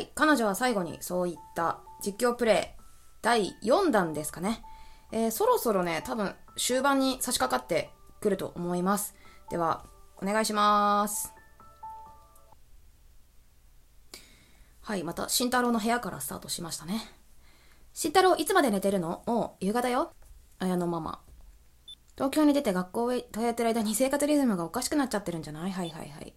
はい、彼女は最後にそういった実況プレイ第4弾ですかね。えー、そろそろね、多分終盤に差し掛かってくると思います。では、お願いします。はい、また、慎太郎の部屋からスタートしましたね。慎太郎、いつまで寝てるの？もう、夕方よ。綾のママ。東京に出て学校へ通ってる間に生活リズムがおかしくなっちゃってるんじゃない？はいはいはい。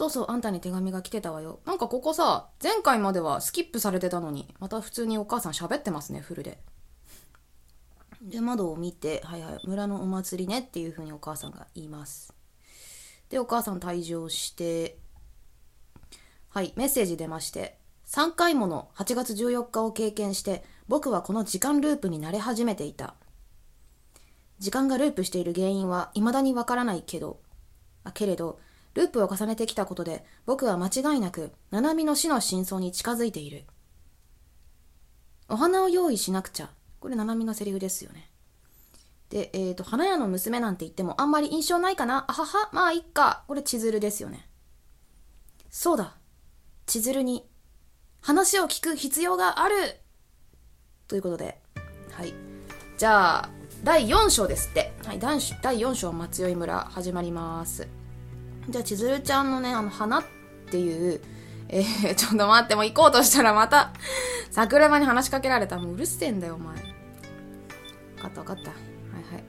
そうそう、あんたに手紙が来てたわよ。なんかここさ、前回まではスキップされてたのに、また普通にお母さん喋ってますね、フルで。で、窓を見て、はいはい、村のお祭りねっていう風にお母さんが言います。で、お母さん退場して、はい、メッセージ出まして、3回もの8月14日を経験して、僕はこの時間ループに慣れ始めていた。時間がループしている原因は未だにわからないけど、あけれど、ループを重ねてきたことで、僕は間違いなく、七海の死の真相に近づいている。お花を用意しなくちゃ。これ、七海のセリフですよね。で、えっ、ー、と、花屋の娘なんて言ってもあんまり印象ないかなあはは、まあ、いっか。これ、千鶴ですよね。そうだ。千鶴に、話を聞く必要があるということで、はい。じゃあ、第4章ですって。はい、第4章、松酔村、始まります。じゃあ、千鶴ちゃんのね、あの、花っていう、えー、ちょっと待って、もう行こうとしたらまた、桜庭に話しかけられた。もううるせえんだよ、お前。分かった分かった。はいはい。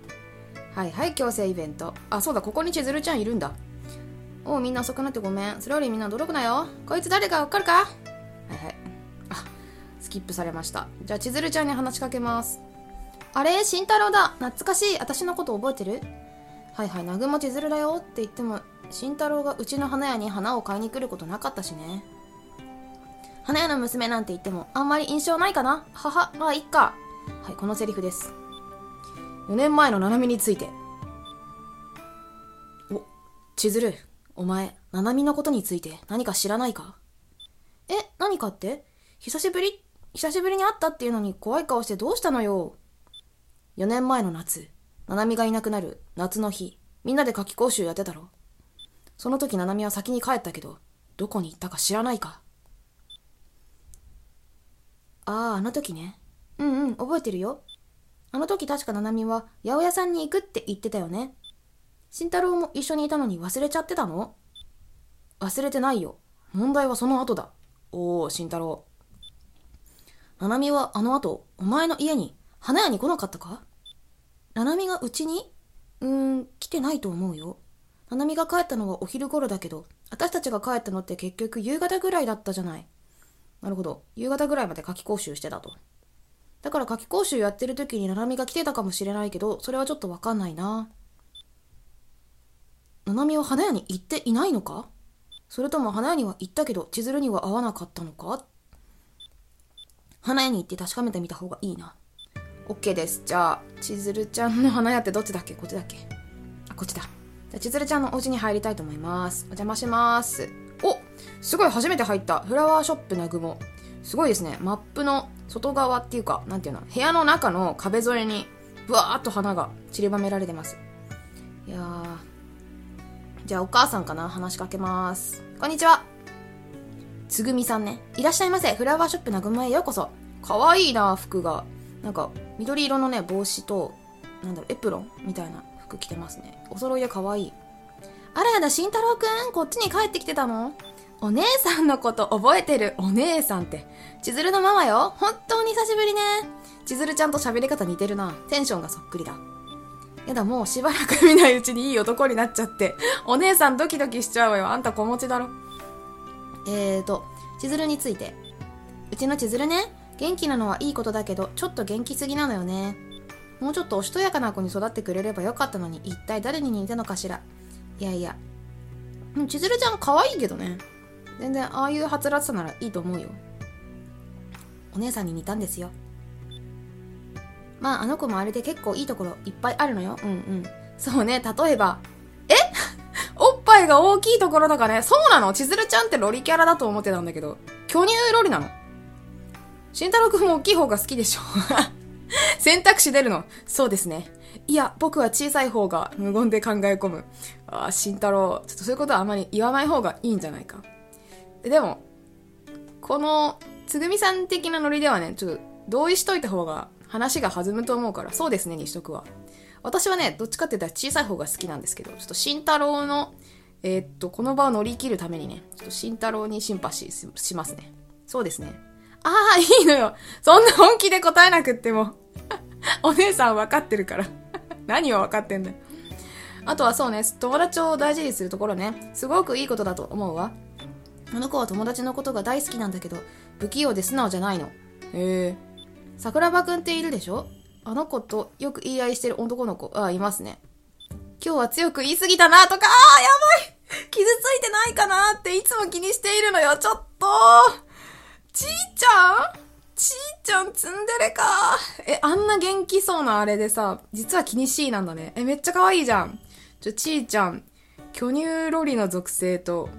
はいはい、強制イベント。あ、そうだ、ここに千鶴ちゃんいるんだ。おう、みんな遅くなってごめん。それよりみんな驚くなよ。こいつ誰かわかるか？はいはい。あ、スキップされました。じゃあ、千鶴ちゃんに話しかけます。あれ？慎太郎だ懐かしい私のこと覚えてる？はいはい、南雲千鶴だよって言っても、慎太郎がうちの花屋に花を買いに来ることなかったしね。花屋の娘なんて言ってもあんまり印象ないかな？はは、まあいっか。はい、このセリフです。4年前の七海について。お、千鶴、お前、七海のことについて何か知らないか？え、何かって？久しぶり久しぶりに会ったっていうのに怖い顔してどうしたのよ？4年前の夏、七海がいなくなる夏の日、みんなで夏期講習やってたろ。その時、七海は先に帰ったけど、どこに行ったか知らないか。ああ、あの時ね。うんうん、覚えてるよ。あの時確か七海は八百屋さんに行くって言ってたよね。慎太郎も一緒にいたのに忘れちゃってたの？忘れてないよ。問題はその後だ。おお、慎太郎。七海はあの後、お前の家に花屋に来なかったか？七海がうちに？うーん、来てないと思うよ。七海が帰ったのはお昼頃だけど、私たちが帰ったのって結局夕方ぐらいだったじゃない。なるほど。夕方ぐらいまで夏期講習してたと。だから夏期講習やってる時に七海が来てたかもしれないけど、それはちょっとわかんないな。七海は花屋に行っていないのか？それとも花屋には行ったけど、千鶴には会わなかったのか？花屋に行って確かめてみた方がいいな。OK です。じゃあ、千鶴ちゃんの花屋ってどっちだっけ？こっちだっけ？あ、こっちだ。じゃあ、千鶴ちゃんのお家に入りたいと思います。お邪魔します。おすごい初めて入った。フラワーショップなぐも。すごいですね。マップの外側っていうか、なんていうの、部屋の中の壁沿いに、ぶわーっと花が散りばめられてます。いやー。じゃあ、お母さんかな？話しかけます。こんにちは。つぐみさんね。いらっしゃいませ。フラワーショップなぐもへようこそ。かわいいな、服が。なんか、緑色のね、帽子と、なんだろう、エプロンみたいな服着てますね。お揃いで可愛い。あらやだ、慎太郎くん、こっちに帰ってきてたのお姉さんのこと覚えてる。お姉さんって。千鶴のママよ。本当に久しぶりね。千鶴ちゃんと喋り方似てるな。テンションがそっくりだ。やだ、もうしばらく見ないうちにいい男になっちゃって。お姉さんドキドキしちゃうわよ。あんた子持ちだろ。えーと、千鶴について。うちの千鶴ね、元気なのはいいことだけど、ちょっと元気すぎなのよね。もうちょっとおしとやかな子に育ってくれればよかったのに、一体誰に似たのかしら。いやいや。千鶴ちゃん可愛いけどね。全然ああいうはつらつさならいいと思うよ。お姉さんに似たんですよ。まあ、あの子もあれで結構いいところいっぱいあるのよ。うんうん。そうね、例えば、え？おっぱいが大きいところとかね、そうなの？千鶴ちゃんってロリキャラだと思ってたんだけど、巨乳ロリなの？慎太郎くんも大きい方が好きでしょ 選択肢出るの？そうですね。いや、僕は小さい方が無言で考え込む。ああ、慎太郎、ちょっとそういうことはあまり言わない方がいいんじゃないか。でも、この、つぐみさん的なノリではね、ちょっと同意しといた方が話が弾むと思うから、そうですねにしとくわ。私はね、どっちかって言ったら小さい方が好きなんですけど、ちょっと慎太郎の、えー、っと、この場を乗り切るためにね、ちょっと慎太郎にシンパシーしますね。そうですね。ああ、いいのよ。そんな本気で答えなくっても。お姉さん分かってるから 何を分かってんだよ。あとはそうね、友達を大事にするところね、すごくいいことだと思うわ。あの子は友達のことが大好きなんだけど、不器用で素直じゃないの。へえ。桜庭くんっているでしょ？あの子とよく言い合いしてる男の子、あ、いますね。今日は強く言い過ぎたなとか、ああ、やばい傷ついてないかなっていつも気にしているのよ、ちょっとちーちゃん？ちーちゃんツンデレか。え、あんな元気そうなあれでさ、実は気にしいなんだね。え、めっちゃ可愛いじゃん。ちょ、ちーちゃん、巨乳ロリの属性と、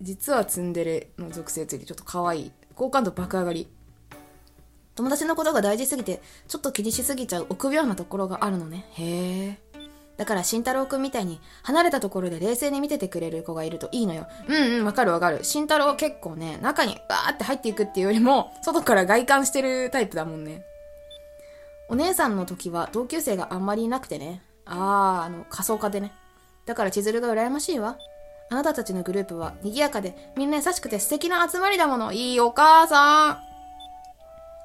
実はツンデレの属性ついてちょっと可愛い。好感度爆上がり。友達のことが大事すぎて、ちょっと気にしすぎちゃう臆病なところがあるのね。へえ。だから慎太郎くんみたいに離れたところで冷静に見ててくれる子がいるといいのよ。うんうん、わかるわかる。慎太郎結構ね、中にバーって入っていくっていうよりも、外から外観してるタイプだもんね。お姉さんの時は同級生があんまりいなくてね。あー、あの、仮想化でね。だから千鶴が羨ましいわ。あなたたちのグループは賑やかでみんな優しくて素敵な集まりだもの。いいお母さん。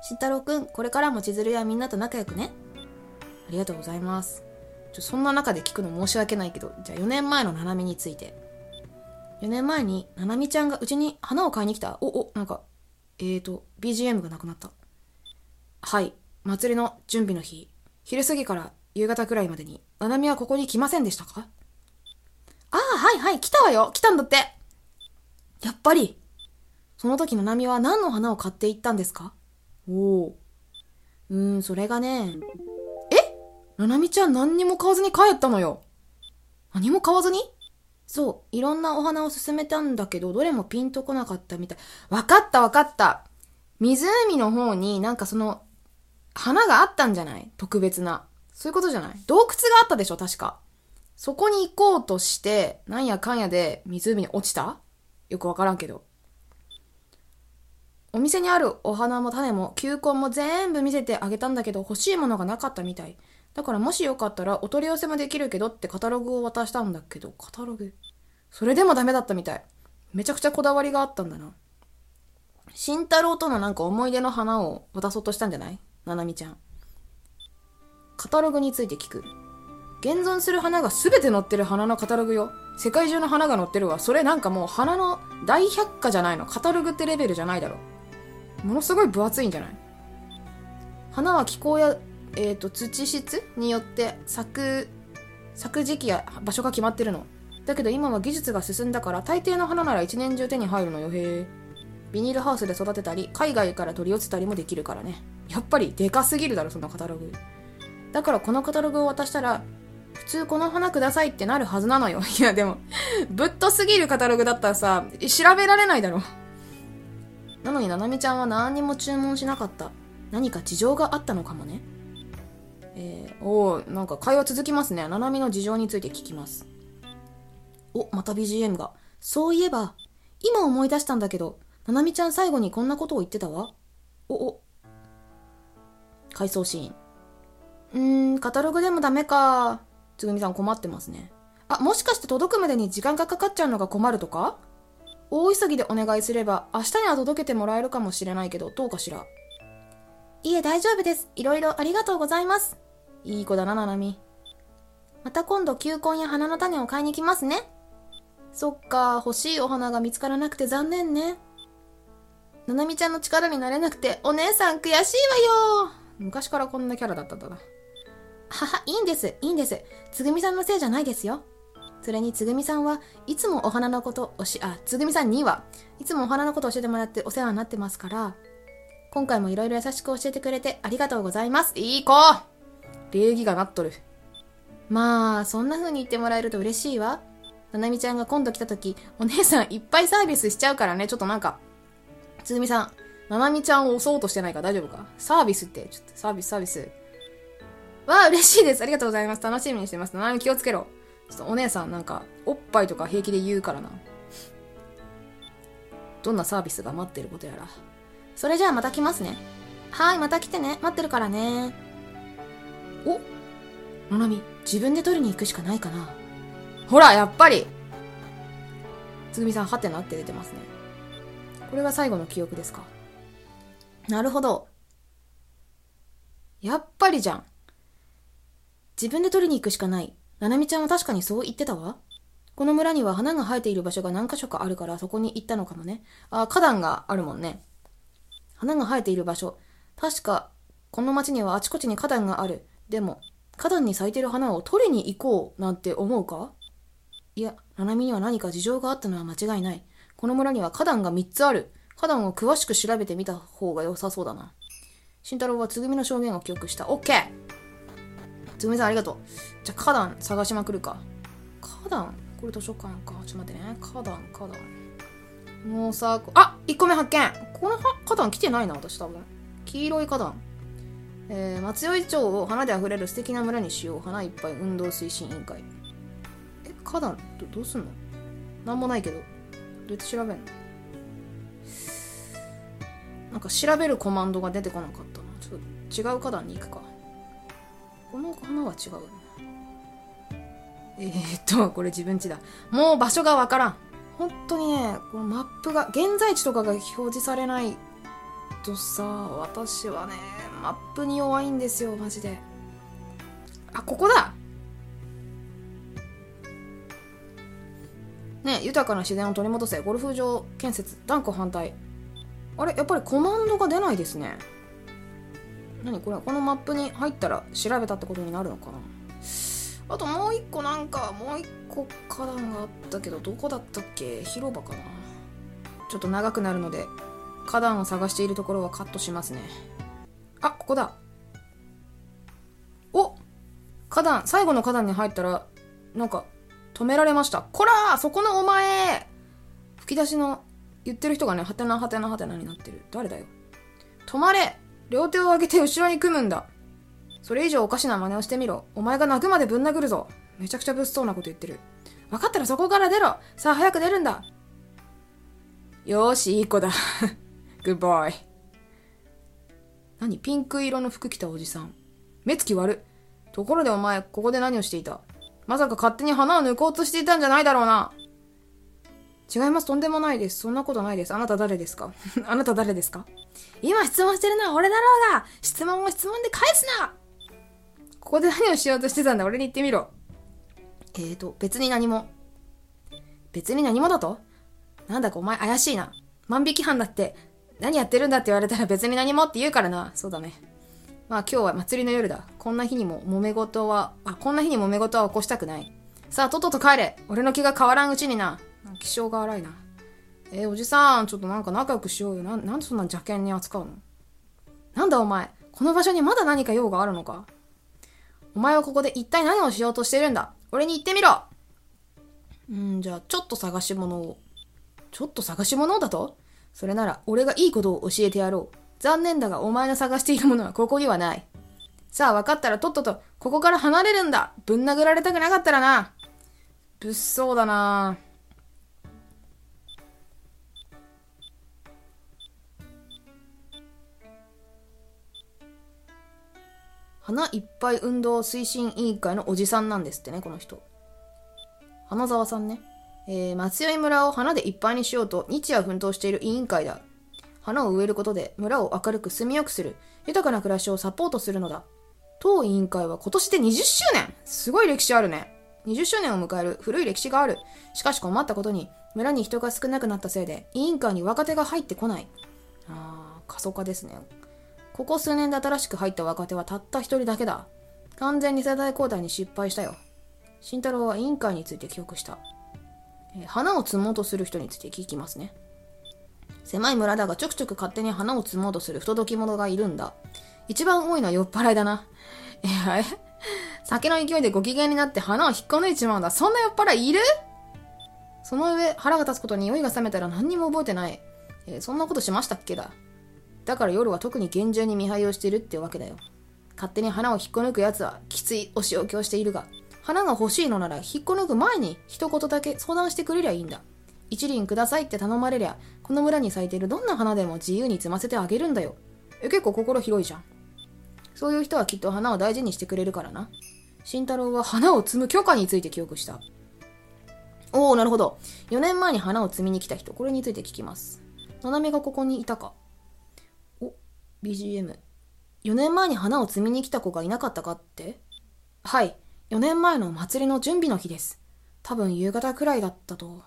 慎太郎くん、これからも千鶴やみんなと仲良くね。ありがとうございます。ちょそんな中で聞くの申し訳ないけど、じゃあ4年前のななみについて。4年前にななみちゃんがうちに花を買いに来た。お、お、なんか、えーと、BGM がなくなった。はい、祭りの準備の日、昼過ぎから夕方くらいまでに、ななみはここに来ませんでしたか？ああ、はいはい、来たわよ来たんだってやっぱりその時ななみは何の花を買っていったんですか？おお。うーん、それがね、ななみちゃん何にも買わずに帰ったのよ。何も買わずに？そう、いろんなお花を勧めたんだけど、どれもピンとこなかったみたい。わかったわかった。湖の方になんかその、花があったんじゃない？特別な。そういうことじゃない？洞窟があったでしょ確か。そこに行こうとして、なんやかんやで湖に落ちた？よくわからんけど。お店にあるお花も種も球根も全部見せてあげたんだけど欲しいものがなかったみたい。だからもしよかったらお取り寄せもできるけどってカタログを渡したんだけど、カタログ？それでもダメだったみたい。めちゃくちゃこだわりがあったんだな。慎太郎とのなんか思い出の花を渡そうとしたんじゃない？ななみちゃん。カタログについて聞く。現存する花が全て載ってる花のカタログよ。世界中の花が載ってるわ。それなんかもう花の大百科じゃないの。カタログってレベルじゃないだろ。ものすごい分厚いんじゃない？花は気候やえーと、土質によって咲く咲く時期や場所が決まってるの。だけど今は技術が進んだから大抵の花なら一年中手に入るのよ。へえビニールハウスで育てたり海外から取り寄せたりもできるからね。やっぱりでかすぎるだろそのカタログ。だからこのカタログを渡したら普通この花くださいってなるはずなのよ。いやでもぶっとすぎるカタログだったらさ調べられないだろ。なのにななみちゃんは何にも注文しなかった。何か事情があったのかもね。えー、おなんか会話続きますね。ななみの事情について聞きます。お、また BGM が。そういえば、今思い出したんだけど、ななみちゃん最後にこんなことを言ってたわ。お、お。回想シーン。うーん、カタログでもダメか。つぐみさん困ってますね。あ、もしかして届くまでに時間がかかっちゃうのが困るとか？大急ぎでお願いすれば、明日には届けてもらえるかもしれないけど、どうかしら？いえ、大丈夫です。いろいろありがとうございます。いい子だな、ななみ。また今度球根や花の種を買いに来ますね。そっか、欲しいお花が見つからなくて残念ね。ななみちゃんの力になれなくて、お姉さん悔しいわよ。昔からこんなキャラだったんだな。はは、いいんです、いいんです。つぐみさんのせいじゃないですよ。それにつぐみさんはいつもお花のことおし、あ、つぐみさんにはいつもお花のこと教えてもらってお世話になってますから、今回もいろいろ優しく教えてくれてありがとうございます。いい子礼儀がなっとる。まあ、そんな風に言ってもらえると嬉しいわ。ななみちゃんが今度来た時、お姉さんいっぱいサービスしちゃうからね、ちょっとなんか、つぐみさん、ななみちゃんを押そうとしてないか？ら大丈夫か？サービスって、ちょっとサービスサービス。わあ、嬉しいです。ありがとうございます。楽しみにしてます。ななみ気をつけろ。ちょっとお姉さんなんか、おっぱいとか平気で言うからな。どんなサービスが待ってることやら。それじゃあまた来ますね。はい、また来てね。待ってるからね。おのなみ、自分で取りに行くしかないかな。ほら、やっぱりつぐみさん、はてなって出てますね。これが最後の記憶ですか。なるほど。やっぱりじゃん。自分で取りに行くしかない。ななみちゃんは確かにそう言ってたわ。この村には花が生えている場所が何箇所かあるからそこに行ったのかもね。あ、花壇があるもんね。花が生えている場所。確か、この町にはあちこちに花壇がある。でも、花壇に咲いてる花を取りに行こうなんて思うか？いや、ななみには何か事情があったのは間違いない。この村には花壇が3つある。花壇を詳しく調べてみた方が良さそうだな。慎太郎はつぐみの証言を記憶した。オッケーつぐみさんありがとう。じゃあ花壇探しまくるか。花壇？これ図書館か。ちょっと待ってね。花壇、花壇。もうさ、あ !1 個目発見この花壇来てないな、私多分。黄色い花壇。えー、松酔町を花で溢れる素敵な村にしよう。花いっぱい運動推進委員会。え、花壇どどうすんの？なんもないけど。どうやって調べんの？なんか調べるコマンドが出てこなかったな。ちょっと違う花壇に行くか。この花は違うえー、っと、これ自分家だ。もう場所がわからん。本当にね、このマップが、現在地とかが表示されないとさ、私はね、マップに弱いんですよ、マジで。あ、ここだ。ね、豊かな自然を取り戻せ、ゴルフ場建設、断固反対。あれやっぱりコマンドが出ないですね。何これこのマップに入ったら調べたってことになるのかな。あともう一個なんかもう一個花壇があったけどどこだったっけ？広場かな。ちょっと長くなるので花壇を探しているところはカットしますね。あここだお花壇最後の花壇に入ったらなんか止められましたこらそこのお前吹き出しの言ってる人がねはてなはてなはてなになってる誰だよ止まれ両手を上げて後ろに組むんだそれ以上おかしな真似をしてみろ。お前が泣くまでぶん殴るぞ。めちゃくちゃ物騒なこと言ってる。分かったらそこから出ろさあ早く出るんだよーし、いい子だ。グッバイ。何？ピンク色の服着たおじさん。目つき悪。ところでお前、ここで何をしていた？まさか勝手に花を抜こうとしていたんじゃないだろうな。違います。とんでもないです。そんなことないです。あなた誰ですか？あなた誰ですか？今質問してるのは俺だろうが質問を質問で返すなここで何をしようとしてたんだ？俺に言ってみろ。えーと、別に何も。別に何もだと？なんだかお前怪しいな。万引き犯だって、何やってるんだって言われたら別に何もって言うからな。そうだね。まあ今日は祭りの夜だ。こんな日にも揉め事は、あ、こんな日に揉め事は起こしたくない。さあ、とっとと帰れ。俺の気が変わらんうちにな。気性が荒いな。えー、おじさん、ちょっとなんか仲良くしようよ。ななんでそんな邪険に扱うの？なんだお前？この場所にまだ何か用があるのか？お前はここで一体何をしようとしてるんだ？俺に言ってみろうんじゃあちょっと探し物を。ちょっと探し物だと？それなら俺がいいことを教えてやろう。残念だがお前の探しているものはここにはない。さあ分かったらとっととここから離れるんだぶん殴られたくなかったらな物騒だな花いっぱい運動推進委員会のおじさんなんですってね、この人。花沢さんね。えー、松酔村を花でいっぱいにしようと日夜奮闘している委員会だ。花を植えることで村を明るく住みよくする、豊かな暮らしをサポートするのだ。当委員会は今年で20周年すごい歴史あるね。20周年を迎える古い歴史がある。しかし困ったことに、村に人が少なくなったせいで、委員会に若手が入ってこない。あー、過疎化ですね。ここ数年で新しく入った若手はたった一人だけだ。完全に世代交代に失敗したよ。慎太郎は委員会について記憶した。え、花を摘もうとする人について聞きますね。狭い村だがちょくちょく勝手に花を摘もうとする不届き者がいるんだ。一番多いのは酔っ払いだな。え、酒の勢いでご機嫌になって花を引っこ抜いちまうんだ。そんな酔っ払いいる？その上、腹が立つことに酔いが覚めたら何にも覚えてない。えー、そんなことしましたっけだ。だから夜は特に厳重に見張りをしているってわけだよ。勝手に花を引っこ抜く奴はきついお仕置きをしているが、花が欲しいのなら引っこ抜く前に一言だけ相談してくれりゃいいんだ。一輪くださいって頼まれりゃ、この村に咲いてるどんな花でも自由に摘ませてあげるんだよ。え、結構心広いじゃん。そういう人はきっと花を大事にしてくれるからな。慎太郎は花を摘む許可について記憶した。おおなるほど。4年前に花を摘みに来た人、これについて聞きます。ななみがここにいたか。お、BGM。4年前に花を摘みに来た子がいなかったかって？はい。4年前の祭りの準備の日です。多分夕方くらいだったと。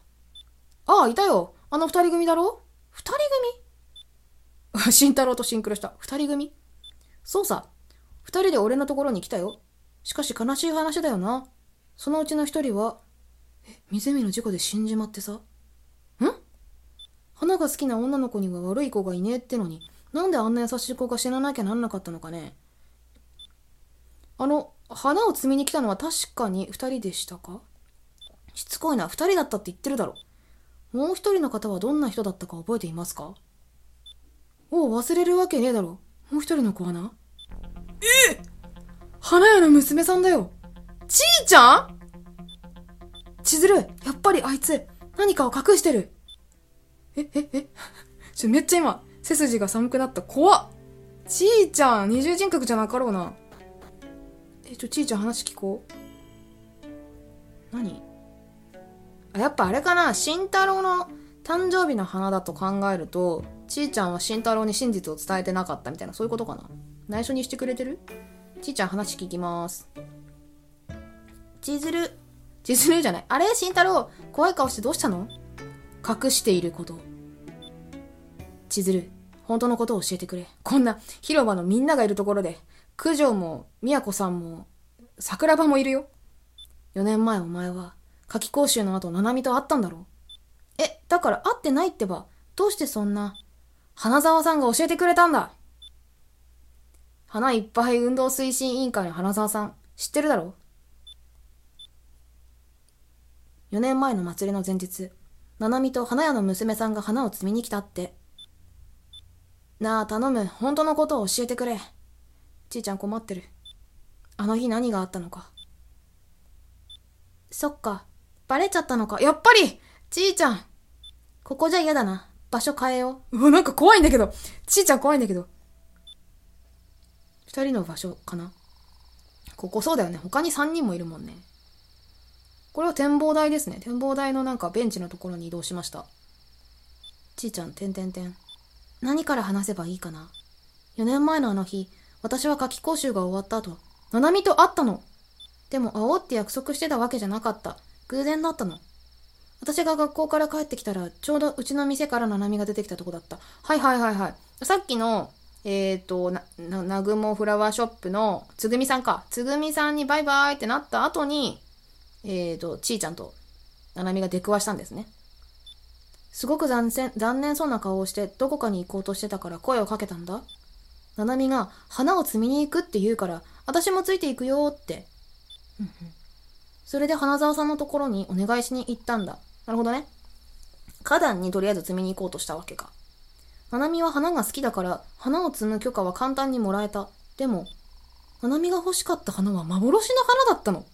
ああ、いたよ。あの二人組だろ？二人組？慎太郎とシンクロした。二人組？そうさ。二人で俺のところに来たよ。しかし悲しい話だよな。そのうちの一人は、え、湖の事故で死んじまってさ。ん？花が好きな女の子には悪い子がいねえってのに、なんであんな優しい子が死ななきゃなんなかったのかね。あの、花を摘みに来たのは確かに二人でしたか？しつこいな、二人だったって言ってるだろ。もう一人の方はどんな人だったか覚えていますか？おう、忘れるわけねえだろ。もう一人の子はな。え花屋の娘さんだよ。ちーちゃん？千鶴、やっぱりあいつ、何かを隠してる。え、え、え、ちょ、めっちゃ今、背筋が寒くなった。怖っ。ちーちゃん、二重人格じゃなかろうな。え、ちょ、ちーちゃん話聞こう。何？あ、やっぱあれかな慎太郎の誕生日の花だと考えると、ちーちゃんは慎太郎に真実を伝えてなかったみたいな、そういうことかな内緒にしてくれてる？ちーちゃん話聞きます。ちずる。ちずるじゃない。あれ？慎太郎、怖い顔してどうしたの？隠していること。ちずる、本当のことを教えてくれ。こんな広場のみんながいるところで、九条も、宮子さんも、桜庭もいるよ。4年前お前は、夏季講習の後、七海と会ったんだろえ、だから会ってないってば、どうしてそんな、花沢さんが教えてくれたんだ花いっぱい運動推進委員会の花沢さん、知ってるだろ ?4 年前の祭りの前日、七海と花屋の娘さんが花を摘みに来たって。なあ、頼む。本当のことを教えてくれ。ちいちゃん困ってる。あの日何があったのか。そっか。バレちゃったのか。やっぱりちいちゃんここじゃ嫌だな。場所変えよう。うわ、なんか怖いんだけど。ちいちゃん怖いんだけど。二人の場所かな。ここそうだよね。他に三人もいるもんね。これは展望台ですね。展望台のなんかベンチのところに移動しました。ちいちゃん、てんてんてん。何から話せばいいかな。4年前のあの日、私は夏期講習が終わった後、ななみと会ったの。でも会おうって約束してたわけじゃなかった。偶然だったの。私が学校から帰ってきたら、ちょうどうちの店からななみが出てきたとこだった。はいはいはいはい。さっきの、えっ、ー、と、な、な、なぐもフラワーショップのつぐみさんか。つぐみさんにバイバイってなった後に、えっ、ー、と、ちーちゃんとななみが出くわしたんですね。すごく残念、残念そうな顔をして、どこかに行こうとしてたから声をかけたんだ。ななみが花を摘みに行くって言うから、私もついていくよって。それで花沢さんのところにお願いしに行ったんだ。なるほどね。花壇にとりあえず摘みに行こうとしたわけか。ななみは花が好きだから、花を摘む許可は簡単にもらえた。でも、ななみが欲しかった花は幻の花だったの。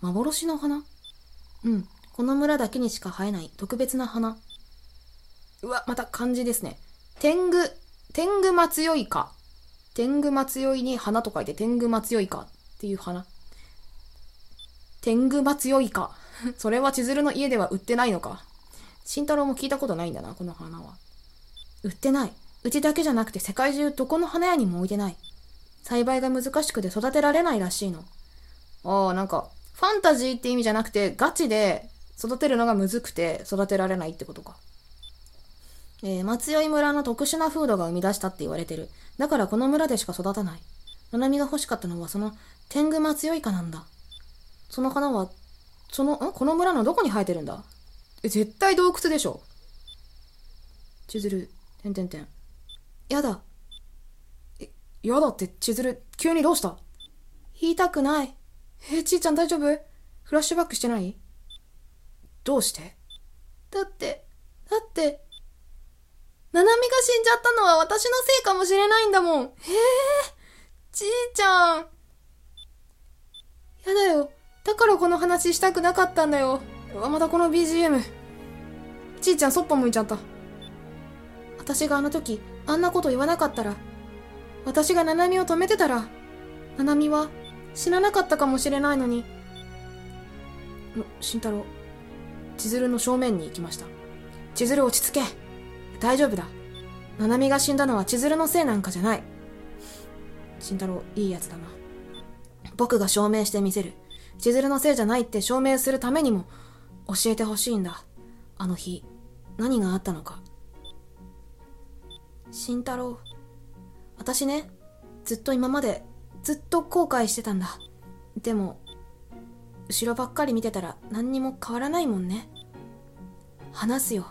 幻の花？うん。この村だけにしか生えない特別な花。うわ、また漢字ですね。天狗天狗松酔いか。天狗松酔いに花と書いて天狗松酔いかっていう花。天狗松酔いか。それは千鶴の家では売ってないのか。慎太郎も聞いたことないんだな、この花は。売ってない。うちだけじゃなくて世界中どこの花屋にも置いてない。栽培が難しくて育てられないらしいの。ああ、なんか、ファンタジーって意味じゃなくて、ガチで育てるのがむずくて育てられないってことか。えー、松酔村の特殊な風土が生み出したって言われてる。だからこの村でしか育たない。ななみが欲しかったのはその天狗松酔いかなんだ。その花は、その、ん？この村のどこに生えてるんだ？え、絶対洞窟でしょ。千鶴、てんてんてん。やだ。え、やだって千鶴、急にどうした？言いたくない。えちーちゃん大丈夫？フラッシュバックしてない？どうして？だって、だって、ななみが死んじゃったのは私のせいかもしれないんだもん。へえ、ちーちゃん。やだよ。だからこの話したくなかったんだよ。うわ、またこの BGM。ちいちゃんそっぽ向いちゃった。私があの時、あんなこと言わなかったら、私が七海を止めてたら、七海は死ななかったかもしれないのに。の慎太郎、千鶴の正面に行きました。千鶴落ち着け。大丈夫だ。七海が死んだのは千鶴のせいなんかじゃない。慎太郎、いいやつだな。僕が証明してみせる。千鶴のせいじゃないって証明するためにも、教えてほしいんだ。あの日、何があったのか。慎太郎。私ね、ずっと今まで、ずっと後悔してたんだ。でも、後ろばっかり見てたら何にも変わらないもんね。話すよ。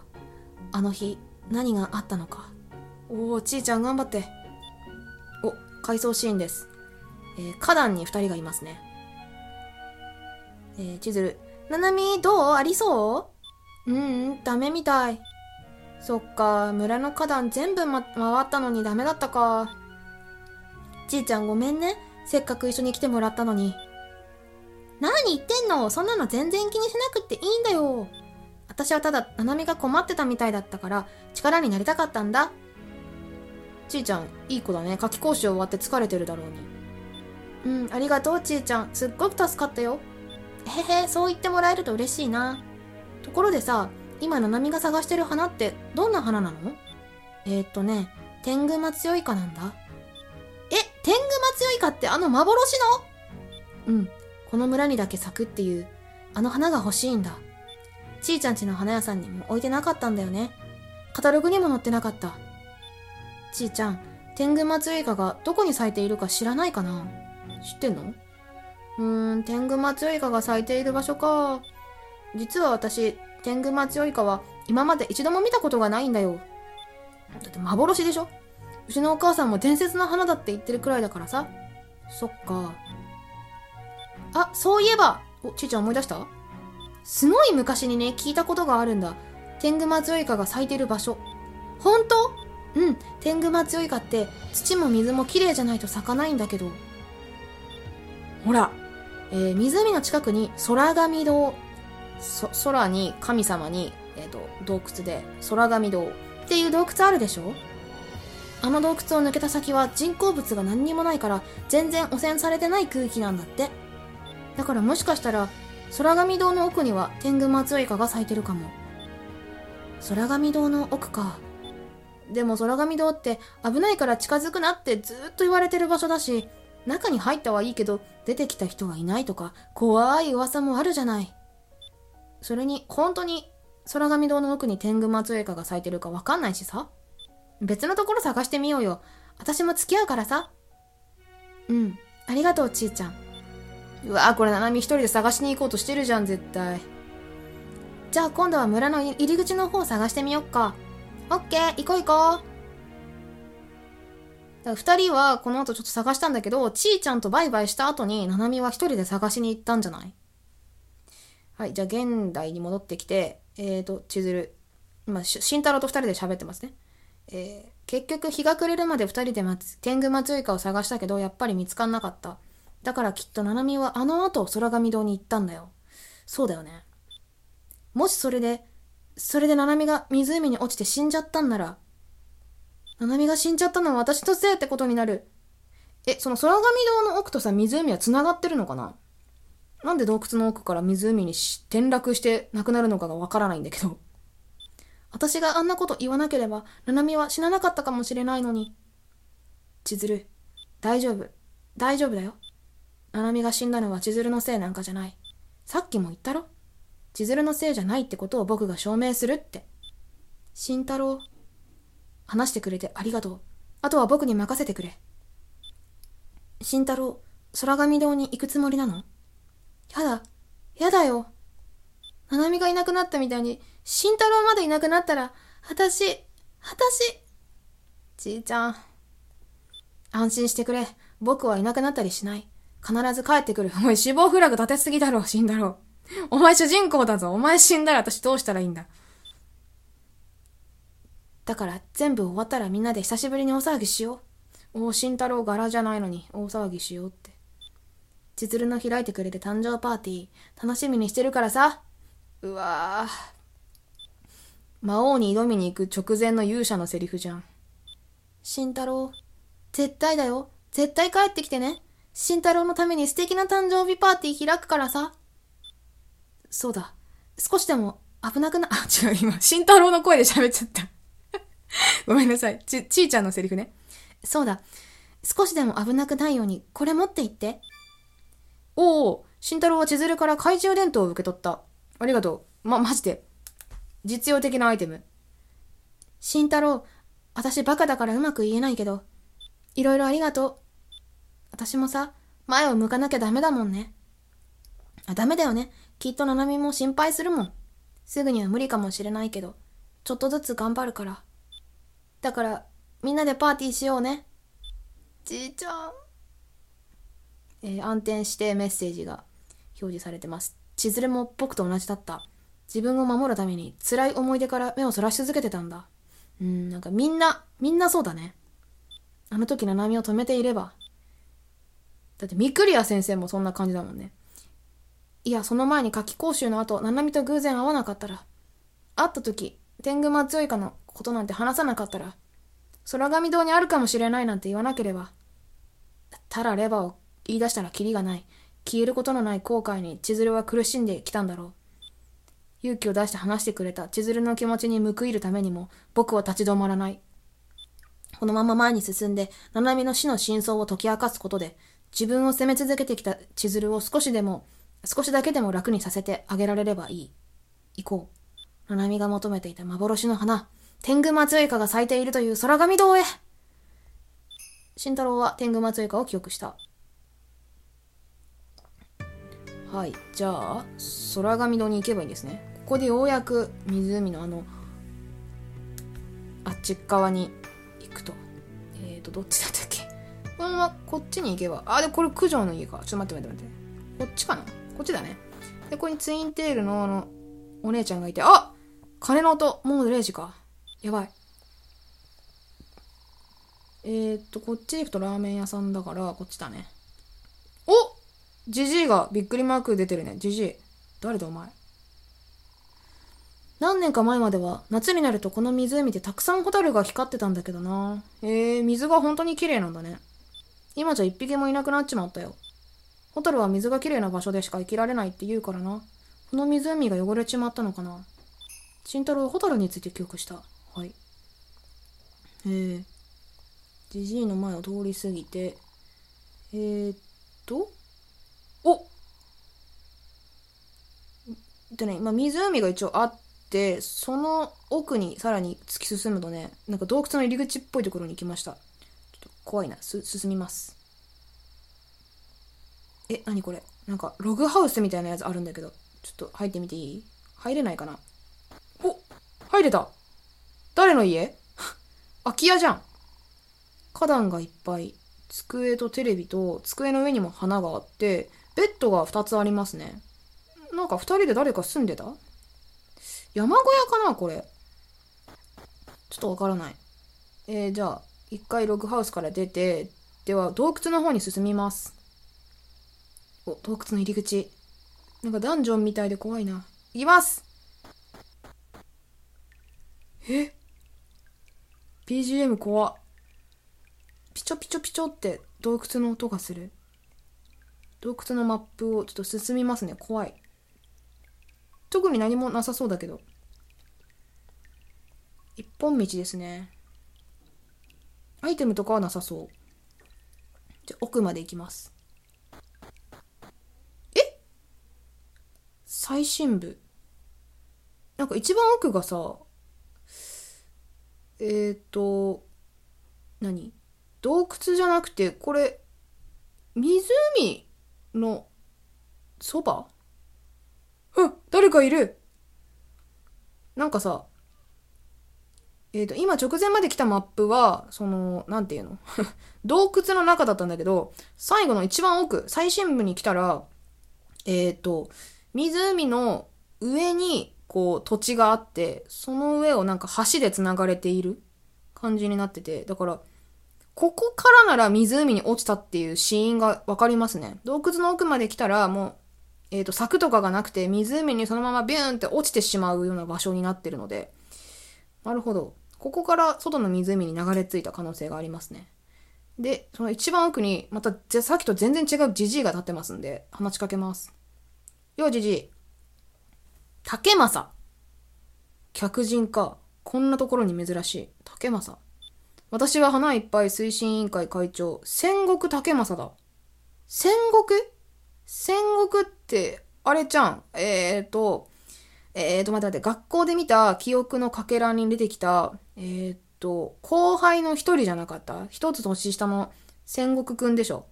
あの日、何があったのか。おお、ちいちゃん頑張って。お、回想シーンです。えー、花壇に二人がいますね。えー、千鶴。ななみ、どう？ありそう？うん、ダメみたい。そっか、村の花壇全部、ま、回ったのにダメだったか。ちいちゃんごめんね。せっかく一緒に来てもらったのに。何言ってんの？そんなの全然気にしなくっていいんだよ。私はただ、ななみが困ってたみたいだったから、力になりたかったんだ。ちいちゃん、いい子だね。夏期講習終わって疲れてるだろうに。うん、ありがとう、ちいちゃん。すっごく助かったよ。へへ、そう言ってもらえると嬉しいな。ところでさ、今、ななみが探してる花ってどんな花なの？えー、っとね、天狗松よいかなんだ？え、天狗松よいかってあの幻の？うん、この村にだけ咲くっていう、あの花が欲しいんだ。ちーちゃんちの花屋さんにも置いてなかったんだよね。カタログにも載ってなかった。ちーちゃん、天狗松よいかがどこに咲いているか知らないかな？知ってんの？うーん、天狗松よいかが咲いている場所か。実は私、天狗松よいかは今まで一度も見たことがないんだよ。だって幻でしょ？うちのお母さんも伝説の花だって言ってるくらいだからさ。そっか。あ、そういえば、お、ちいちゃん思い出した？すごい昔にね、聞いたことがあるんだ。天狗松よいかが咲いてる場所。本当？うん、天狗松よいかって土も水も綺麗じゃないと咲かないんだけど。ほら、えー、湖の近くに空神堂。空に神様に、えっ、ー、と、洞窟で空神堂っていう洞窟あるでしょ？あの洞窟を抜けた先は人工物が何にもないから全然汚染されてない空気なんだって。だからもしかしたら空神堂の奥には天狗松イカが咲いてるかも。空神堂の奥か。でも空神堂って危ないから近づくなってずっと言われてる場所だし、中に入ったはいいけど出てきた人がいないとか怖い噂もあるじゃない。それに本当に空神堂の奥に天狗松イカが咲いてるかわかんないしさ。別のところ探してみようよ。私も付き合うからさ。うん。ありがとう、ちーちゃん。うわこれ、ななみ一人で探しに行こうとしてるじゃん、絶対。じゃあ今度は村の入り口の方探してみよっか。オッケー、行こう行こう。二人はこの後ちょっと探したんだけど、ちーちゃんとバイバイした後に、ななみは一人で探しに行ったんじゃない？はい、じゃあ現代に戻ってきて、えーと、千鶴。今、慎太郎と二人で喋ってますね。えー、結局日が暮れるまで二人で待つ、天狗松イカを探したけど、やっぱり見つかんなかった。だからきっと七海はあの後空神堂に行ったんだよ。そうだよね。もしそれで、それで七海が湖に落ちて死んじゃったんなら、七海が死んじゃったのは私のせいってことになる。え、その空神堂の奥とさ、湖は繋がってるのかな？なんで洞窟の奥から湖に転落して亡くなるのかがわからないんだけど。私があんなこと言わなければ、ななみは死ななかったかもしれないのに。千鶴、大丈夫。大丈夫だよ。ななみが死んだのは千鶴のせいなんかじゃない。さっきも言ったろ千鶴のせいじゃないってことを僕が証明するって。慎太郎。話してくれてありがとう。あとは僕に任せてくれ。慎太郎、空神堂に行くつもりなの？やだ。やだよ。ななみがいなくなったみたいに、慎太郎までいなくなったら、あたし、あたし。じいちゃん。安心してくれ。僕はいなくなったりしない。必ず帰ってくる。お前死亡フラグ立てすぎだろ、死んだろ。お前主人公だぞ。お前死んだら私どうしたらいいんだ。だから全部終わったらみんなで久しぶりに大騒ぎしよう。おお、慎太郎柄じゃないのに大騒ぎしようって。千鶴の開いてくれて誕生パーティー、楽しみにしてるからさ。うわぁ。魔王に挑みに行く直前の勇者のセリフじゃん。慎太郎、絶対だよ。絶対帰ってきてね。慎太郎のために素敵な誕生日パーティー開くからさ。そうだ。少しでも危なくな、あ、違う、今、慎太郎の声で喋っちゃった。ごめんなさい。ち、ちーちゃんのセリフね。そうだ。少しでも危なくないように、これ持って行って。おお、慎太郎は千鶴から懐中電灯を受け取った。ありがとう。ま、マジで。実用的なアイテム。慎太郎、私バカだからうまく言えないけど、いろいろありがとう。私もさ、前を向かなきゃダメだもんね。あ、ダメだよね。きっとななみも心配するもん。すぐには無理かもしれないけど、ちょっとずつ頑張るから。だから、みんなでパーティーしようね。じいちゃん。えー、暗転してメッセージが表示されてます。千鶴も僕と同じだった。自分を守るために辛い思い出から目をそらし続けてたんだ。うん、なんかみんな、みんなそうだね。あの時の波を止めていれば。だってミクリア先生もそんな感じだもんね。いや、その前に夏季講習の後、七海と偶然会わなかったら。会った時、天狗松追加のことなんて話さなかったら。空神堂にあるかもしれないなんて言わなければ。たらレバーを言い出したらキリがない。消えることのない後悔に千鶴は苦しんできたんだろう。勇気を出して話してくれた千鶴の気持ちに報いるためにも僕は立ち止まらない。このまま前に進んで、七海の死の真相を解き明かすことで、自分を責め続けてきた千鶴を少しでも、少しだけでも楽にさせてあげられればいい。行こう。七海が求めていた幻の花、天狗松イカが咲いているという空神堂へ慎太郎は天狗松イカを記憶した。はい。じゃあ、空神堂に行けばいいんですね。ここでようやく湖のあの、あっち側に行くと。えーと、どっちだったっけ？このままこっちに行けば、あ、で、これ九条の家か。ちょっと待って待って待って。こっちかな？こっちだね。で、ここにツインテールのあの、お姉ちゃんがいて、あ鐘の音、もう0時か。やばい。えー、っと、こっち行くとラーメン屋さんだから、こっちだね。おジジイがびっくりマーク出てるね。ジジイ。誰だお前？何年か前までは夏になるとこの湖でたくさんホタルが光ってたんだけどな。えー、水が本当に綺麗なんだね。今じゃ一匹もいなくなっちまったよ。ホタルは水が綺麗な場所でしか生きられないって言うからな。この湖が汚れちまったのかな。慎太郎、ホタルについて記憶した。はい。えー、じじいの前を通り過ぎて、えー、っと、おでね、今湖が一応あって、その奥にさらに突き進むとね、なんか洞窟の入り口っぽいところに行きました。怖いな。す、進みます。え、なにこれ？なんかログハウスみたいなやつあるんだけど、ちょっと入ってみていい？入れないかな？お入れた誰の家？空き家じゃん花壇がいっぱい。机とテレビと、机の上にも花があって、ベッドが2つありますね。なんか2人で誰か住んでた？山小屋かなこれ。ちょっとわからない。えー、じゃあ、一回ログハウスから出て、では洞窟の方に進みます。お、洞窟の入り口。なんかダンジョンみたいで怖いな。行きますえ ?BGM 怖。ピチョピチョピチョって洞窟の音がする。洞窟のマップをちょっと進みますね。怖い。特に何もなさそうだけど。一本道ですね。アイテムとかはなさそう。じゃ、奥まで行きます。え？最深部。なんか一番奥がさ、えっ、ー、と、何？洞窟じゃなくて、これ、湖のそば？うん、誰かいるなんかさ、えっ、ー、と、今直前まで来たマップは、その、なんていうの？洞窟の中だったんだけど、最後の一番奥、最深部に来たら、えっ、ー、と、湖の上に、こう、土地があって、その上をなんか橋で繋がれている感じになってて、だから、ここからなら湖に落ちたっていうシーンがわかりますね。洞窟の奥まで来たらもう、えっ、ー、と、柵とかがなくて湖にそのままビューンって落ちてしまうような場所になってるので、なるほど。ここから外の湖に流れ着いた可能性がありますね。で、その一番奥に、また、じゃさっきと全然違うジジイが立ってますんで、話しかけます。よう、ジジイ。竹正。客人か。こんなところに珍しい。竹正。私は花いっぱい推進委員会会長、戦国竹正だ。戦国？戦国って、あれちゃん。えーと、えーと、待って待って、学校で見た記憶のかけらに出てきた、えーと、後輩の一人じゃなかった？一つ年下の戦国くんでしょ？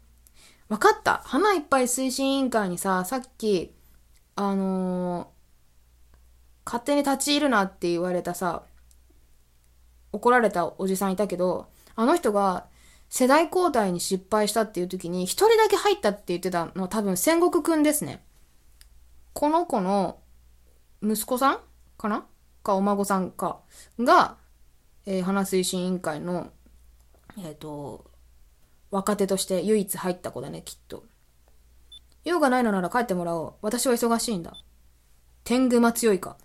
わかった。花いっぱい推進委員会にさ、さっき、あのー勝手に立ち入るなって言われたさ、怒られたおじさんいたけど、あの人が世代交代に失敗したっていう時に一人だけ入ったって言ってたのは多分戦国くんですね。この子の息子さんかな？かお孫さんかが、えー花推進委員会の、えっ、と、若手として唯一入った子だね、きっと。用がないのなら帰ってもらおう。私は忙しいんだ。天狗松よいか。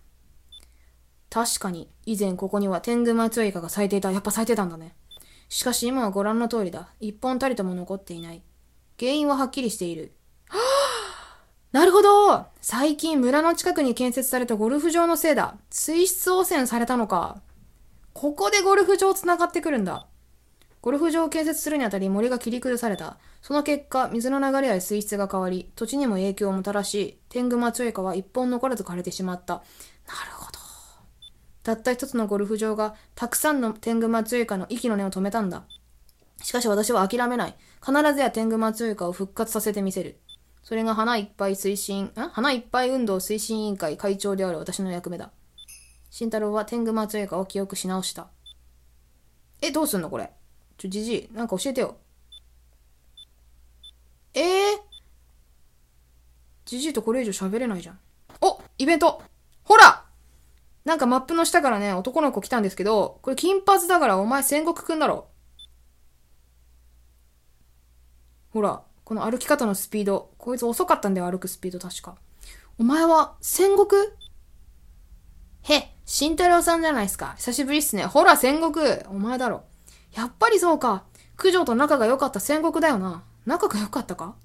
確かに、以前ここには天狗松よいかが咲いていた。やっぱ咲いてたんだね。しかし今はご覧の通りだ。一本たりとも残っていない。原因ははっきりしている。は あなるほど最近村の近くに建設されたゴルフ場のせいだ。水質汚染されたのか。ここでゴルフ場繋がってくるんだ。ゴルフ場を建設するにあたり森が切り崩された。その結果、水の流れや水質が変わり、土地にも影響をもたらし、天狗松よいかは一本残らず枯れてしまった。なるほど。たった一つのゴルフ場が、たくさんの天狗松よいかの息の根を止めたんだ。しかし私は諦めない。必ずや天狗松よいかを復活させてみせる。それが花いっぱい推進、ん花いっぱい運動推進委員会会長である私の役目だ。慎太郎は天狗松よいかを記憶し直した。え、どうすんの？これ。ちょ、じじい、なんか教えてよ。えー、じじいとこれ以上喋れないじゃん。おイベントほらなんかマップの下からね、男の子来たんですけど、これ金髪だからお前戦国くんだろ。ほら、この歩き方のスピード。こいつ遅かったんだよ、歩くスピード確か。お前は戦国？へっ、慎太郎さんじゃないですか。久しぶりっすね。ほら、戦国お前だろ。やっぱりそうか。九条と仲が良かった戦国だよな。仲が良かったか？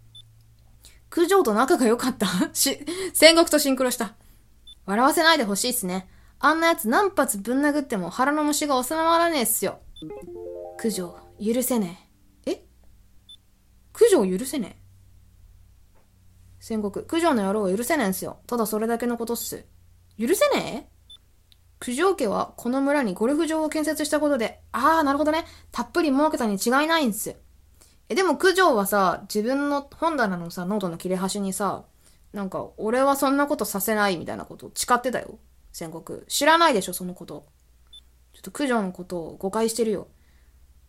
九条と仲が良かった？し、戦国とシンクロした。笑わせないでほしいっすね。あんな奴何発ぶん殴っても腹の虫が収まらねえっすよ。九条、許せねえ。え？九条許せねえ？戦国、九条の野郎を許せねえんすよ。ただそれだけのことっす。許せねえ？九条家はこの村にゴルフ場を建設したことで、ああ、なるほどね。たっぷり儲けたに違いないんす。え、でも九条はさ、自分の本棚のさ、ノートの切れ端にさ、なんか、俺はそんなことさせないみたいなこと誓ってたよ。戦国。知らないでしょ、そのこと。ちょっと九条のことを誤解してるよ。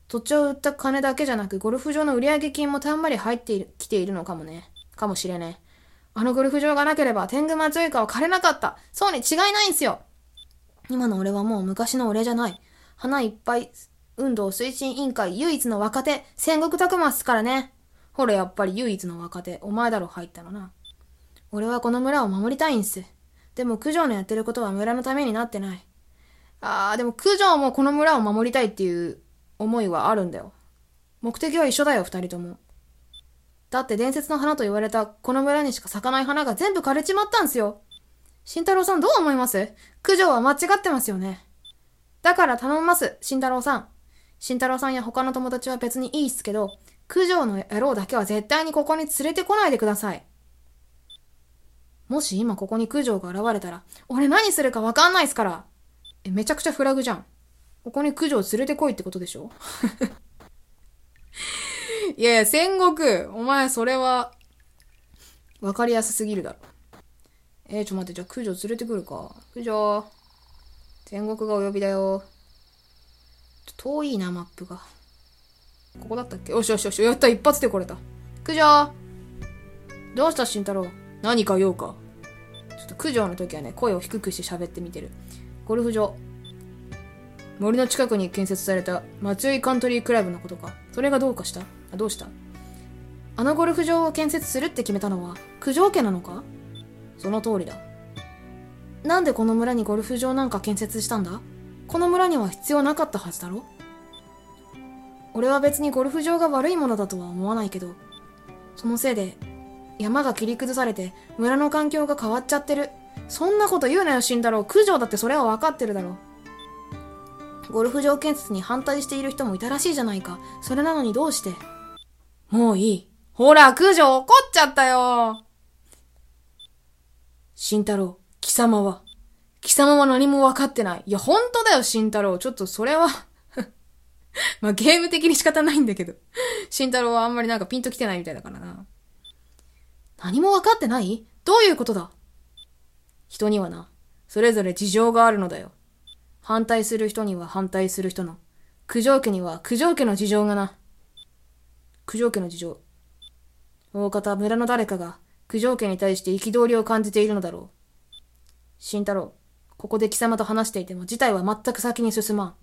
土地を売った金だけじゃなく、ゴルフ場の売上金もたんまり入ってきているのかもね。かもしれねえ。あのゴルフ場がなければ天狗松よいかは枯れなかった。そうに違いないんすよ。今の俺はもう昔の俺じゃない。花いっぱい運動推進委員会唯一の若手、戦国拓馬っすからね。ほら、やっぱり唯一の若手、お前だろ入ったのな。俺はこの村を守りたいんす。でも九条のやってることは村のためになってない。あー、でも九条もこの村を守りたいっていう思いはあるんだよ。目的は一緒だよ、二人とも。だって伝説の花と言われたこの村にしか咲かない花が全部枯れちまったんすよ。慎太郎さんどう思います？九条は間違ってますよね。だから頼みます、慎太郎さん。慎太郎さんや他の友達は別にいいっすけど、九条の野郎だけは絶対にここに連れてこないでください。もし今ここに九条が現れたら、俺何するかわかんないっすから。え、めちゃくちゃフラグじゃん。ここに九条連れてこいってことでしょ？いやいや、戦国お前それは、わかりやすすぎるだろ。えー、ちょ待って、じゃあ九条連れてくるか。九条。天国がお呼びだよ。遠いな、マップが。ここだったっけ？よしよしよし、やった、一発で来れた。九条どうした、慎太郎？何か用か？ちょっと九条の時はね、声を低くして喋ってみてる。ゴルフ場。森の近くに建設された松井カントリークラブのことか。それがどうかした？あ、どうした？あのゴルフ場を建設するって決めたのは九条家なのか？その通りだ。なんでこの村にゴルフ場なんか建設したんだ？この村には必要なかったはずだろ？俺は別にゴルフ場が悪いものだとは思わないけど、そのせいで山が切り崩されて村の環境が変わっちゃってる。そんなこと言うなよ、慎太郎。九条だってそれは分かってるだろ。ゴルフ場建設に反対している人もいたらしいじゃないか。それなのにどうして？もういい。ほら、九条怒っちゃったよ。慎太郎、貴様は、貴様は何も分かってない。いや、本当だよ、慎太郎。ちょっとそれは まあ、ゲーム的に仕方ないんだけど。慎太郎はあんまりなんかピンと来てないみたいだからな。何も分かってない？どういうことだ？人にはな、それぞれ事情があるのだよ。反対する人には反対する人の。九条家には九条家の事情がな。九条家の事情。大方村の誰かが九条家に対して憤りを感じているのだろう。慎太郎、ここで貴様と話していても事態は全く先に進まん。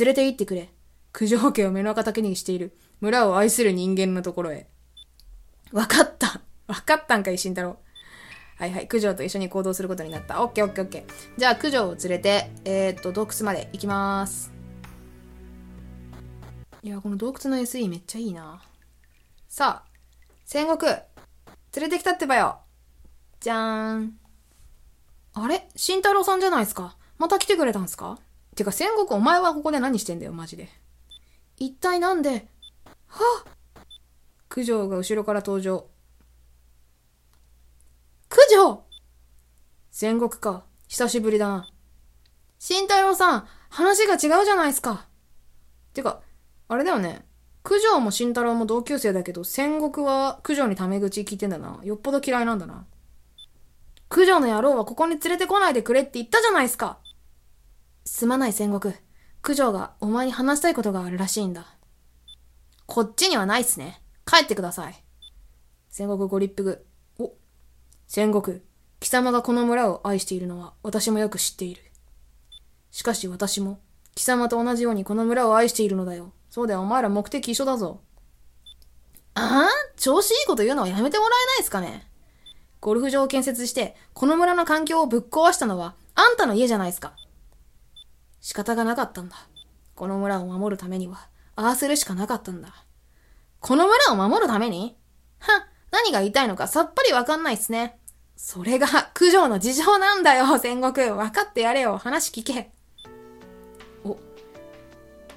連れて行ってくれ。九条家を目の敵にしている村を愛する人間のところへ。わかった。わかったんかい、慎太郎。はいはい。九条と一緒に行動することになった。オッケーオッケーオッケー。じゃあ、九条を連れて、えー、っと、洞窟まで行きまーす。いや、この洞窟の SE めっちゃいいな。さあ、戦国、連れてきたってばよ。じゃーん。あれ？慎太郎さんじゃないですか？また来てくれたんすか？てか、戦国お前はここで何してんだよ、マジで。一体なんで、はっ九条が後ろから登場。九条戦国か。久しぶりだな。慎太郎さん、話が違うじゃないですか。てか、あれだよね。九条も慎太郎も同級生だけど、戦国は九条にタメ口聞いてんだな。よっぽど嫌いなんだな。九条の野郎はここに連れてこないでくれって言ったじゃないすか。すまない戦国。九条がお前に話したいことがあるらしいんだ。こっちにはないっすね。帰ってください。戦国ご立腹。お、戦国。貴様がこの村を愛しているのは私もよく知っている。しかし私も貴様と同じようにこの村を愛しているのだよ。そうだよ、お前ら目的一緒だぞ。あ？あ調子いいこと言うのはやめてもらえないですかね？ゴルフ場を建設して、この村の環境をぶっ壊したのは、あんたの家じゃないですか。仕方がなかったんだ。この村を守るためには、ああするしかなかったんだ。この村を守るために？は、何が言いたいのかさっぱりわかんないっすね。それが、九条の事情なんだよ、戦国。分かってやれよ。話聞け。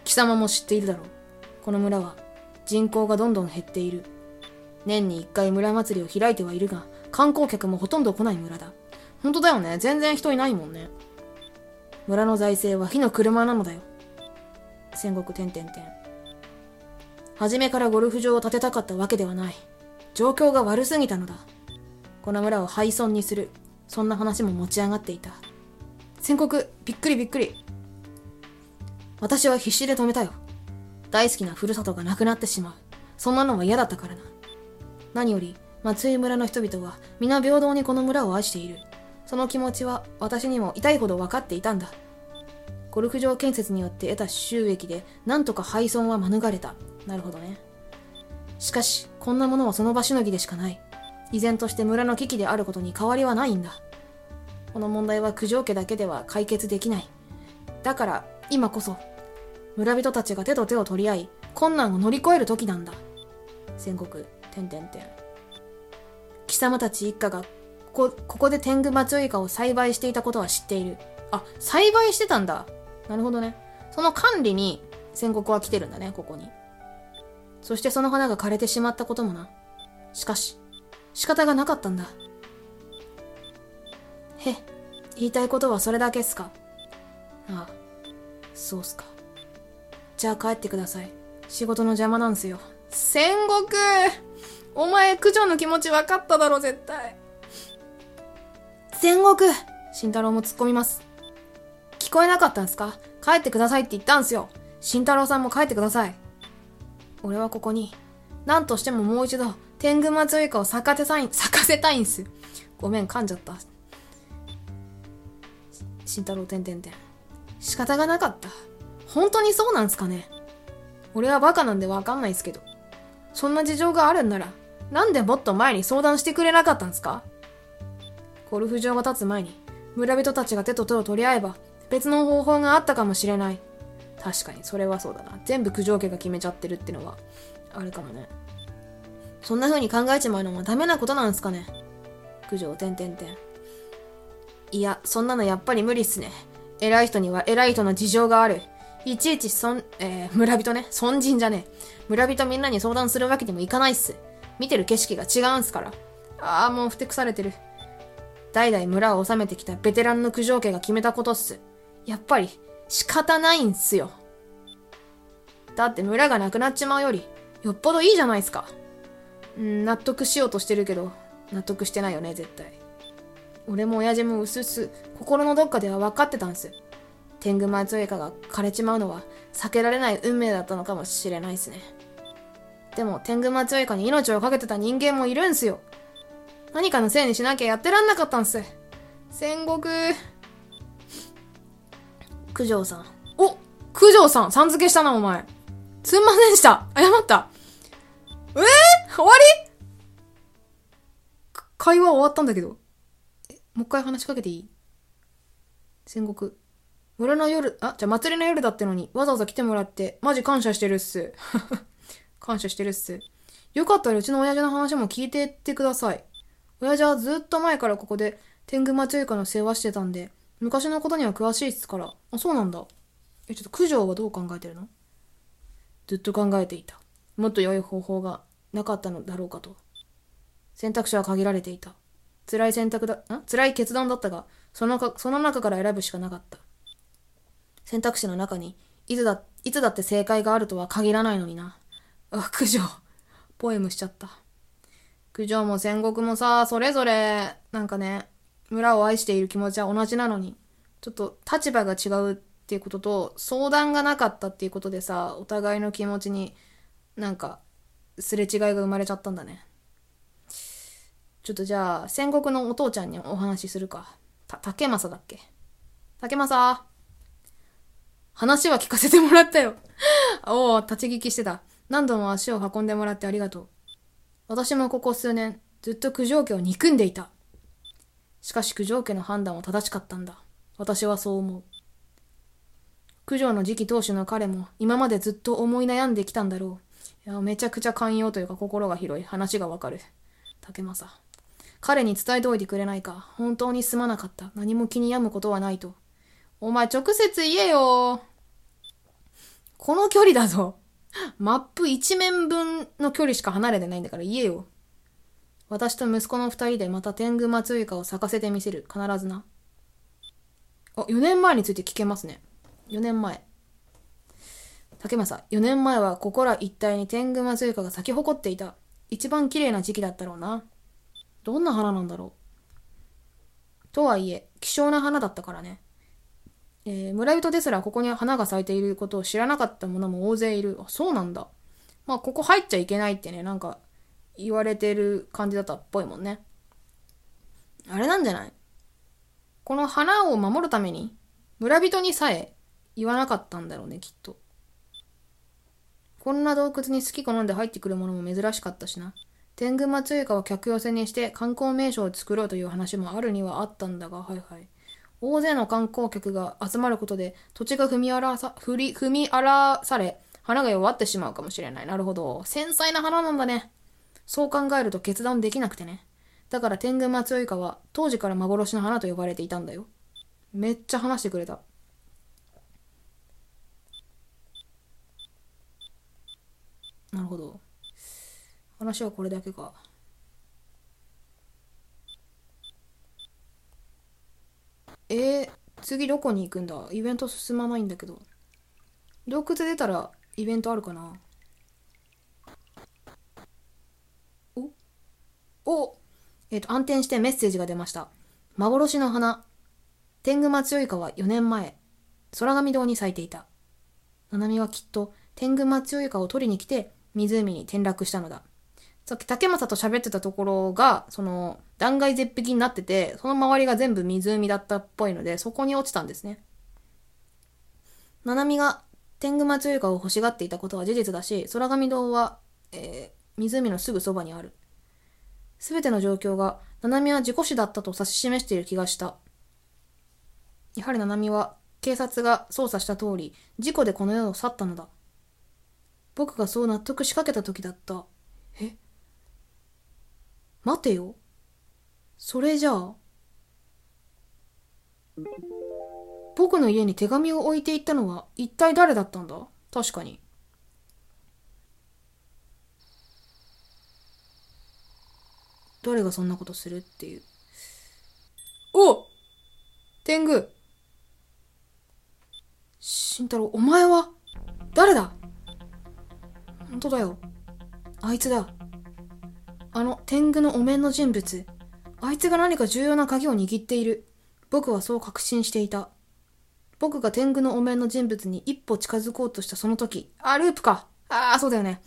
貴様も知っているだろう。この村は、人口がどんどん減っている。年に一回村祭りを開いてはいるが、観光客もほとんど来ない村だ。本当だよね。全然人いないもんね。村の財政は火の車なのだよ。戦国点々点。初めからゴルフ場を建てたかったわけではない。状況が悪すぎたのだ。この村を廃村にする。そんな話も持ち上がっていた。戦国、びっくりびっくり。私は必死で止めたよ。大好きなふるさとがなくなってしまう。そんなのは嫌だったからな。何より、松井村の人々は皆平等にこの村を愛している。その気持ちは私にも痛いほど分かっていたんだ。ゴルフ場建設によって得た収益でなんとか廃村は免れた。なるほどね。しかし、こんなものはその場しのぎでしかない。依然として村の危機であることに変わりはないんだ。この問題は九条家だけでは解決できない。だから、今こそ、村人たちが手と手を取り合い、困難を乗り越える時なんだ。戦国、てんてんてん。貴様たち一家がここ、ここで天狗松尾イカを栽培していたことは知っている。あ、栽培してたんだ。なるほどね。その管理に戦国は来てるんだね、ここに。そしてその花が枯れてしまったこともな。しかし、仕方がなかったんだ。へ、言いたいことはそれだけっすか。ああ、そうっすか。じゃあ帰ってください。仕事の邪魔なんすよ。戦国お前、九条の気持ち分かっただろ、絶対。戦国慎太郎も突っ込みます。聞こえなかったんすか？帰ってくださいって言ったんすよ。慎太郎さんも帰ってください。俺はここに、何としてももう一度、天狗松尾イカを咲かせたい、咲かせたいんす。ごめん、噛んじゃった。慎太郎てんてんてん。仕方がなかった。本当にそうなんすかね？俺はバカなんでわかんないっすけど。そんな事情があるんなら、なんでもっと前に相談してくれなかったんすか？ゴルフ場が立つ前に、村人たちが手と手を取り合えば、別の方法があったかもしれない。確かに、それはそうだな。全部九条家が決めちゃってるってのは、あるかもね。そんな風に考えちまうのもダメなことなんすかね？九条、てんてんてん。いや、そんなのやっぱり無理っすね。偉い人には偉い人の事情がある。いちいちそん、えー、村人ね。村人じゃねえ。村人みんなに相談するわけにもいかないっす。見てる景色が違うんすから。ああ、もうふてくされてる。代々村を治めてきたベテランの九条家が決めたことっす。やっぱり仕方ないんすよ。だって村がなくなっちまうより、よっぽどいいじゃないっすか。うん、納得しようとしてるけど、納得してないよね、絶対。俺も親父もうすうす、心のどっかでは分かってたんす。天狗松江家が枯れちまうのは避けられない運命だったのかもしれないっすね。でも天狗松江家に命を懸けてた人間もいるんすよ。何かのせいにしなきゃやってらんなかったんす。戦国。九条さん。お九条さんさん付けしたな、お前。すんませんでした。謝った。えー、終わり？会話終わったんだけど。もう一回話しかけていい？戦国。村の夜、あ、じゃあ祭りの夜だってのに、わざわざ来てもらって、マジ感謝してるっす。感謝してるっす。よかったらうちの親父の話も聞いてってください。親父はずっと前からここで天狗町床の世話してたんで、昔のことには詳しいっすから。あ、そうなんだ。え、ちょっと九条はどう考えてるの？ずっと考えていた。もっと良い方法がなかったのだろうかと。選択肢は限られていた。辛い選択だ、ん？辛い決断だったが、そのか、その中から選ぶしかなかった。選択肢の中に、いつだ、いつだって正解があるとは限らないのにな。あ、九条。ポエムしちゃった。九条も戦国もさ、それぞれ、なんかね、村を愛している気持ちは同じなのに、ちょっと立場が違うっていうことと、相談がなかったっていうことでさ、お互いの気持ちになんか、すれ違いが生まれちゃったんだね。ちょっとじゃあ、戦国のお父ちゃんにお話しするか。た、竹正だっけ？竹正話は聞かせてもらったよ。おお、立ち聞きしてた。何度も足を運んでもらってありがとう。私もここ数年、ずっと九条家を憎んでいた。しかし九条家の判断は正しかったんだ。私はそう思う。九条の次期当主の彼も今までずっと思い悩んできたんだろう。いや、めちゃくちゃ寛容というか心が広い話がわかる。竹正。彼に伝えておいてくれないか。本当にすまなかった。何も気に病むことはないと。お前直接言えよ。この距離だぞ。マップ一面分の距離しか離れてないんだから言えよ。私と息子の二人でまた天狗松床を咲かせてみせる。必ずな。あ、4年前について聞けますね。4年前。竹正、4年前はここら一帯に天狗松床が咲き誇っていた。一番綺麗な時期だったろうな。どんな花なんだろう。とはいえ、希少な花だったからね。えー、村人ですらここに花が咲いていることを知らなかった者も大勢いる。あ、そうなんだ。まあ、ここ入っちゃいけないってね、なんか言われてる感じだったっぽいもんね。あれなんじゃない？この花を守るために、村人にさえ言わなかったんだろうね、きっと。こんな洞窟に好き好んで入ってくるものも珍しかったしな。天狗松床を客寄せにして観光名所を作ろうという話もあるにはあったんだが、はいはい。大勢の観光客が集まることで土地が踏み荒らさ、踏り、踏み荒らされ、花が弱ってしまうかもしれない。なるほど。繊細な花なんだね。そう考えると決断できなくてね。だから天狗松尾イカは当時から幻の花と呼ばれていたんだよ。めっちゃ話してくれた。なるほど。話はこれだけか。えー、次どこに行くんだ？イベント進まないんだけど。洞窟出たらイベントあるかな？お？お？えっ、ー、と、暗転してメッセージが出ました。幻の花。天狗松よいかは4年前、空神堂に咲いていた。七海はきっと天狗松よいかを取りに来て湖に転落したのだ。さっき竹正と喋ってたところが、その、断崖絶壁になってて、その周りが全部湖だったっぽいので、そこに落ちたんですね。七海が天狗松床を欲しがっていたことは事実だし、空神堂は、えー、湖のすぐそばにある。すべての状況が、七海は事故死だったと指し示している気がした。やはり七海は警察が捜査した通り、事故でこの世を去ったのだ。僕がそう納得しかけた時だった。え？待てよ。それじゃあ。僕の家に手紙を置いていったのは一体誰だったんだ？確かに。誰がそんなことするっていう。お天狗慎太郎、お前は誰だ？本当だよ。あいつだ。あの天狗のお面の人物。あいつが何か重要な鍵を握っている。僕はそう確信していた。僕が天狗のお面の人物に一歩近づこうとしたその時。あ、ループか。ああ、そうだよね。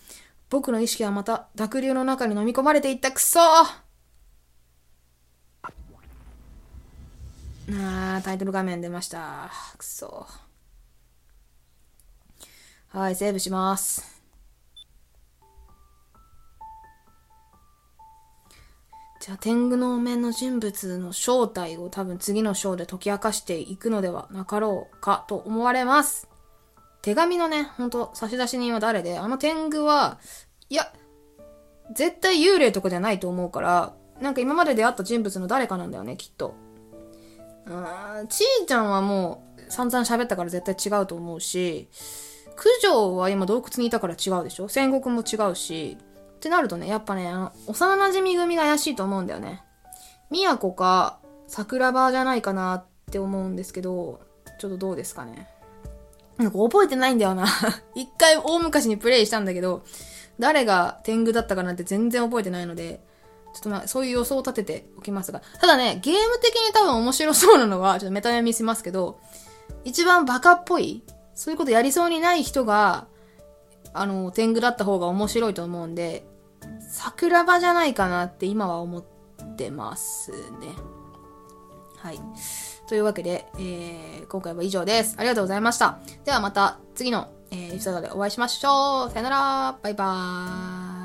僕の意識はまた濁流の中に飲み込まれていった。くそーあ、タイトル画面出ました。くそ。はい、セーブします。じゃあ、天狗のお面の人物の正体を多分次の章で解き明かしていくのではなかろうかと思われます。手紙のね、ほんと差出人は誰で、あの天狗は、いや、絶対幽霊とかじゃないと思うから、なんか今まで出会った人物の誰かなんだよね、きっと。うん、ちーちゃんはもう散々喋ったから絶対違うと思うし、九条は今洞窟にいたから違うでしょ？戦国も違うし、ってなるとね、やっぱね、あの、幼馴染組が怪しいと思うんだよね。宮子か桜庭じゃないかなって思うんですけど、ちょっとどうですかね。なんか覚えてないんだよな 一回大昔にプレイしたんだけど、誰が天狗だったかなんて全然覚えてないので、ちょっとまあ、そういう予想を立てておきますが。ただね、ゲーム的に多分面白そうなのは、ちょっとメタ読みしますけど、一番バカっぽい、そういうことやりそうにない人が、あの、天狗だった方が面白いと思うんで、桜庭じゃないかなって今は思ってますね。はい。というわけで、えー、今回は以上です。ありがとうございました。ではまた次の、えー、エピソードでお会いしましょう。さよなら。バイバーイ。